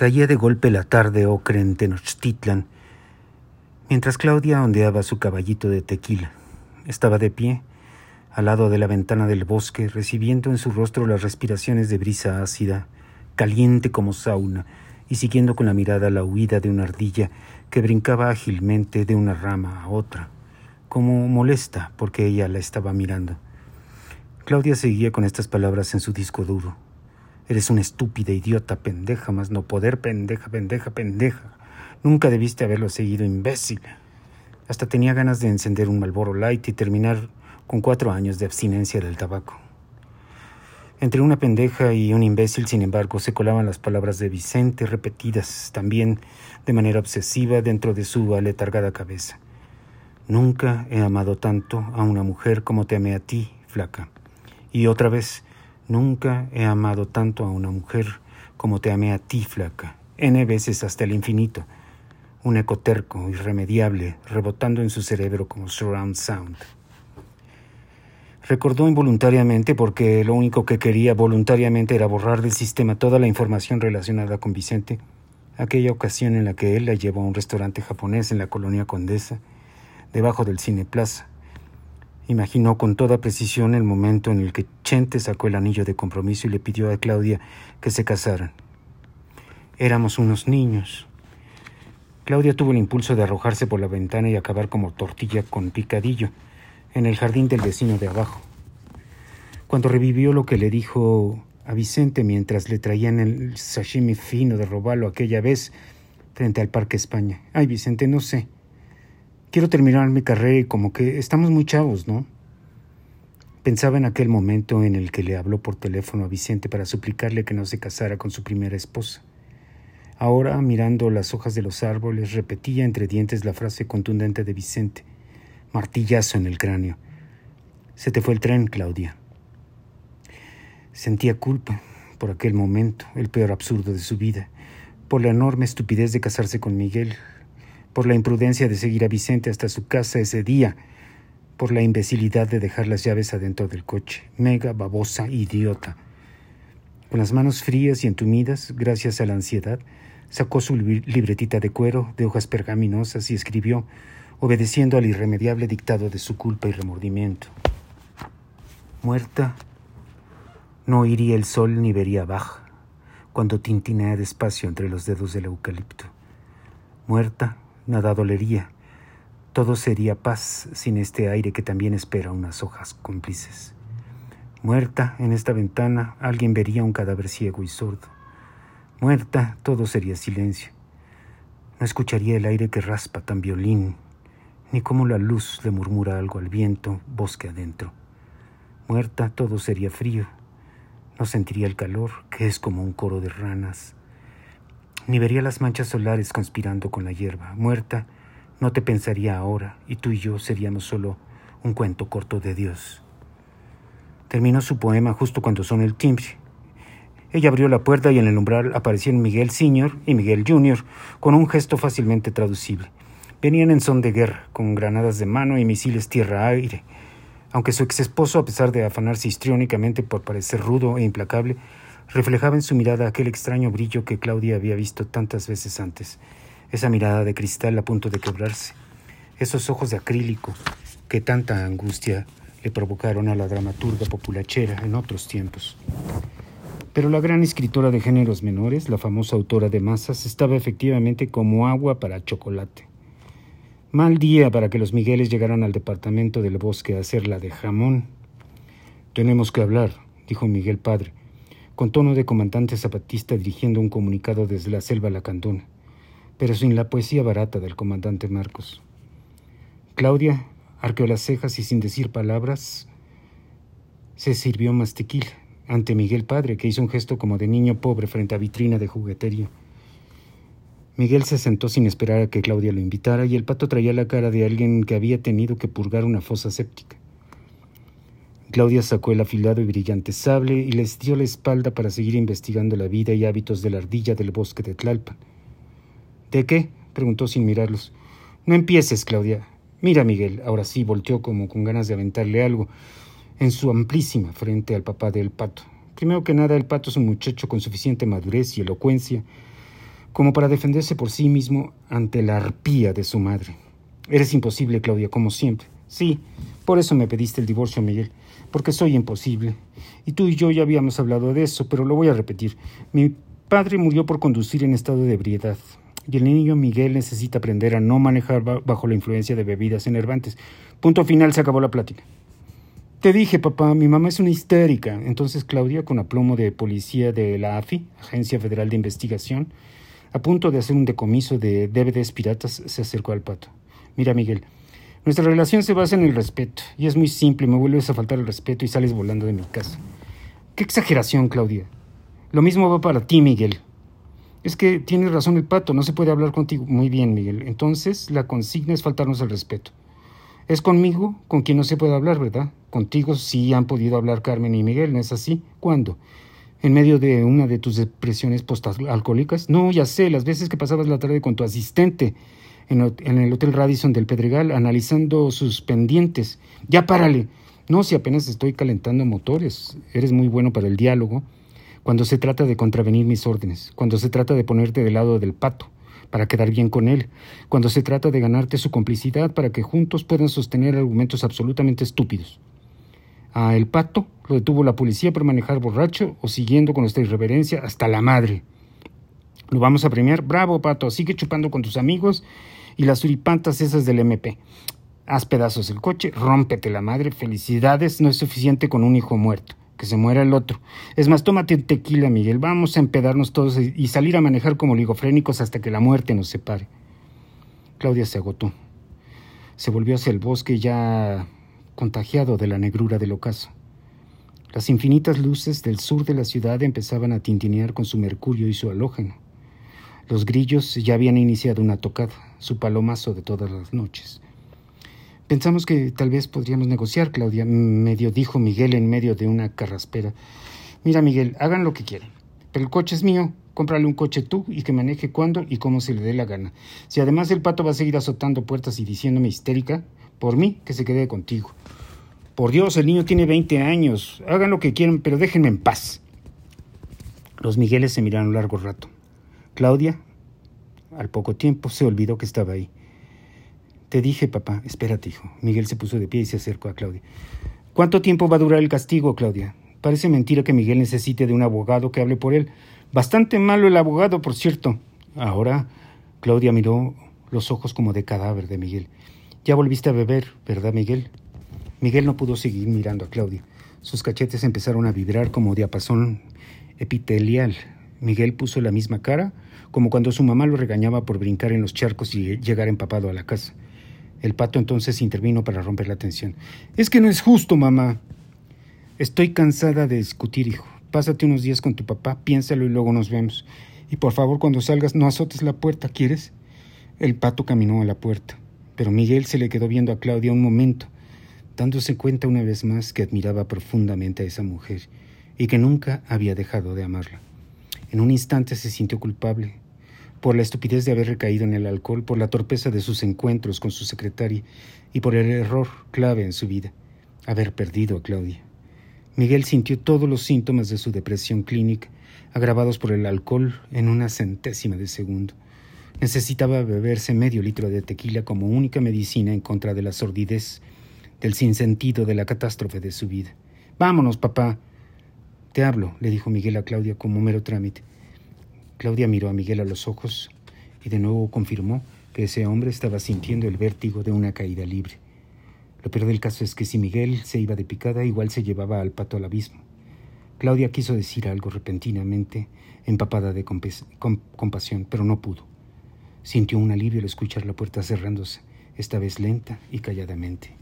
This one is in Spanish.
Caía de golpe la tarde ocre en Tenochtitlan, mientras Claudia ondeaba su caballito de tequila. Estaba de pie, al lado de la ventana del bosque, recibiendo en su rostro las respiraciones de brisa ácida, caliente como sauna, y siguiendo con la mirada la huida de una ardilla que brincaba ágilmente de una rama a otra, como molesta porque ella la estaba mirando. Claudia seguía con estas palabras en su disco duro. Eres una estúpida, idiota, pendeja, más no poder, pendeja, pendeja, pendeja. Nunca debiste haberlo seguido, imbécil. Hasta tenía ganas de encender un Malboro Light y terminar con cuatro años de abstinencia del tabaco. Entre una pendeja y un imbécil, sin embargo, se colaban las palabras de Vicente, repetidas también de manera obsesiva dentro de su aletargada cabeza. Nunca he amado tanto a una mujer como te amé a ti, flaca. Y otra vez, Nunca he amado tanto a una mujer como te amé a ti, flaca, n veces hasta el infinito. Un eco terco, irremediable, rebotando en su cerebro como surround sound. Recordó involuntariamente porque lo único que quería voluntariamente era borrar del sistema toda la información relacionada con Vicente, aquella ocasión en la que él la llevó a un restaurante japonés en la colonia Condesa, debajo del Cine Plaza, Imaginó con toda precisión el momento en el que Chente sacó el anillo de compromiso y le pidió a Claudia que se casaran. Éramos unos niños. Claudia tuvo el impulso de arrojarse por la ventana y acabar como tortilla con picadillo en el jardín del vecino de abajo. Cuando revivió lo que le dijo a Vicente mientras le traían el sashimi fino de robalo aquella vez frente al Parque España. Ay, Vicente, no sé. Quiero terminar mi carrera y como que estamos muy chavos, ¿no? Pensaba en aquel momento en el que le habló por teléfono a Vicente para suplicarle que no se casara con su primera esposa. Ahora, mirando las hojas de los árboles, repetía entre dientes la frase contundente de Vicente. Martillazo en el cráneo. Se te fue el tren, Claudia. Sentía culpa por aquel momento, el peor absurdo de su vida, por la enorme estupidez de casarse con Miguel, por la imprudencia de seguir a Vicente hasta su casa ese día, por la imbecilidad de dejar las llaves adentro del coche. Mega, babosa, idiota. Con las manos frías y entumidas, gracias a la ansiedad, sacó su libretita de cuero, de hojas pergaminosas y escribió, obedeciendo al irremediable dictado de su culpa y remordimiento. Muerta, no iría el sol ni vería baja cuando tintinea despacio entre los dedos del eucalipto. Muerta, nada dolería. Todo sería paz sin este aire que también espera unas hojas cómplices. Muerta en esta ventana, alguien vería un cadáver ciego y sordo. Muerta, todo sería silencio. No escucharía el aire que raspa tan violín, ni cómo la luz le murmura algo al viento, bosque adentro. Muerta, todo sería frío. No sentiría el calor, que es como un coro de ranas ni vería las manchas solares conspirando con la hierba. Muerta, no te pensaría ahora, y tú y yo seríamos solo un cuento corto de Dios. Terminó su poema justo cuando sonó el timbre. Ella abrió la puerta y en el umbral aparecieron Miguel Sr. y Miguel Jr. con un gesto fácilmente traducible. Venían en son de guerra, con granadas de mano y misiles tierra-aire. Aunque su ex esposo, a pesar de afanarse histriónicamente por parecer rudo e implacable, reflejaba en su mirada aquel extraño brillo que Claudia había visto tantas veces antes, esa mirada de cristal a punto de quebrarse, esos ojos de acrílico que tanta angustia le provocaron a la dramaturga populachera en otros tiempos. Pero la gran escritora de géneros menores, la famosa autora de masas, estaba efectivamente como agua para chocolate. Mal día para que los Migueles llegaran al departamento del bosque a hacerla de jamón. Tenemos que hablar, dijo Miguel Padre, con tono de comandante zapatista dirigiendo un comunicado desde la selva lacandona, pero sin la poesía barata del comandante Marcos. Claudia arqueó las cejas y sin decir palabras se sirvió más tequila ante Miguel Padre, que hizo un gesto como de niño pobre frente a vitrina de juguetería. Miguel se sentó sin esperar a que Claudia lo invitara y el pato traía la cara de alguien que había tenido que purgar una fosa séptica. Claudia sacó el afilado y brillante sable y les dio la espalda para seguir investigando la vida y hábitos de la ardilla del bosque de Tlalpan. ¿De qué? preguntó sin mirarlos. No empieces, Claudia. Mira, Miguel, ahora sí volteó como con ganas de aventarle algo en su amplísima frente al papá del pato. Primero que nada, el pato es un muchacho con suficiente madurez y elocuencia como para defenderse por sí mismo ante la arpía de su madre. Eres imposible, Claudia, como siempre. Sí, por eso me pediste el divorcio, Miguel, porque soy imposible. Y tú y yo ya habíamos hablado de eso, pero lo voy a repetir. Mi padre murió por conducir en estado de ebriedad. Y el niño Miguel necesita aprender a no manejar bajo la influencia de bebidas enervantes. Punto final, se acabó la plática. Te dije, papá, mi mamá es una histérica. Entonces Claudia, con aplomo de policía de la AFI, Agencia Federal de Investigación, a punto de hacer un decomiso de DVDs piratas, se acercó al pato. Mira, Miguel, nuestra relación se basa en el respeto, y es muy simple, me vuelves a faltar el respeto y sales volando de mi casa. Qué exageración, Claudia. Lo mismo va para ti, Miguel. Es que tienes razón el pato, no se puede hablar contigo. Muy bien, Miguel. Entonces la consigna es faltarnos el respeto. Es conmigo con quien no se puede hablar, ¿verdad? Contigo sí han podido hablar Carmen y Miguel, ¿no es así? ¿Cuándo? ¿En medio de una de tus depresiones postalcohólicas? No, ya sé, las veces que pasabas la tarde con tu asistente en, el Hotel Radisson del Pedregal analizando sus pendientes. Ya párale. No, si apenas estoy calentando motores. Eres muy bueno para el diálogo. Cuando se trata de contravenir mis órdenes, cuando se trata de ponerte del lado del pato, para quedar bien con él, cuando se trata de ganarte su complicidad para que juntos puedan sostener argumentos absolutamente estúpidos. A el pato lo detuvo la policía por manejar borracho o siguiendo con esta irreverencia hasta la madre. Lo vamos a premiar. Bravo, pato. Sigue chupando con tus amigos y las suripantas esas del MP. Haz pedazos el coche, rómpete la madre. Felicidades, no es suficiente con un hijo muerto que se muera el otro. Es más, tómate tequila, Miguel, vamos a empedarnos todos y salir a manejar como ligofrénicos hasta que la muerte nos separe. Claudia se agotó. Se volvió hacia el bosque ya contagiado de la negrura del ocaso. Las infinitas luces del sur de la ciudad empezaban a tintinear con su mercurio y su halógeno. Los grillos ya habían iniciado una tocada, su palomazo de todas las noches. Pensamos que tal vez podríamos negociar, Claudia, medio dijo Miguel en medio de una carraspera. Mira, Miguel, hagan lo que quieran, pero el coche es mío. Cómprale un coche tú y que maneje cuando y cómo se le dé la gana. Si además el pato va a seguir azotando puertas y diciéndome histérica, por mí, que se quede contigo. Por Dios, el niño tiene 20 años. Hagan lo que quieran, pero déjenme en paz. Los Migueles se miraron largo rato. Claudia, al poco tiempo, se olvidó que estaba ahí. Te dije, papá, espérate, hijo. Miguel se puso de pie y se acercó a Claudia. ¿Cuánto tiempo va a durar el castigo, Claudia? Parece mentira que Miguel necesite de un abogado que hable por él. Bastante malo el abogado, por cierto. Ahora, Claudia miró los ojos como de cadáver de Miguel. Ya volviste a beber, ¿verdad, Miguel? Miguel no pudo seguir mirando a Claudia. Sus cachetes empezaron a vibrar como diapasón epitelial. Miguel puso la misma cara, como cuando su mamá lo regañaba por brincar en los charcos y llegar empapado a la casa. El pato entonces intervino para romper la tensión. Es que no es justo, mamá. Estoy cansada de discutir, hijo. Pásate unos días con tu papá, piénsalo y luego nos vemos. Y por favor, cuando salgas, no azotes la puerta, ¿quieres? El pato caminó a la puerta, pero Miguel se le quedó viendo a Claudia un momento, dándose cuenta una vez más que admiraba profundamente a esa mujer y que nunca había dejado de amarla. En un instante se sintió culpable, por la estupidez de haber recaído en el alcohol, por la torpeza de sus encuentros con su secretaria y por el error clave en su vida, haber perdido a Claudia. Miguel sintió todos los síntomas de su depresión clínica, agravados por el alcohol en una centésima de segundo. Necesitaba beberse medio litro de tequila como única medicina en contra de la sordidez, del sinsentido de la catástrofe de su vida. Vámonos, papá. Te hablo, le dijo Miguel a Claudia como mero trámite. Claudia miró a Miguel a los ojos y de nuevo confirmó que ese hombre estaba sintiendo el vértigo de una caída libre. Lo peor del caso es que si Miguel se iba de picada, igual se llevaba al pato al abismo. Claudia quiso decir algo repentinamente, empapada de compasión, pero no pudo. Sintió un alivio al escuchar la puerta cerrándose, esta vez lenta y calladamente.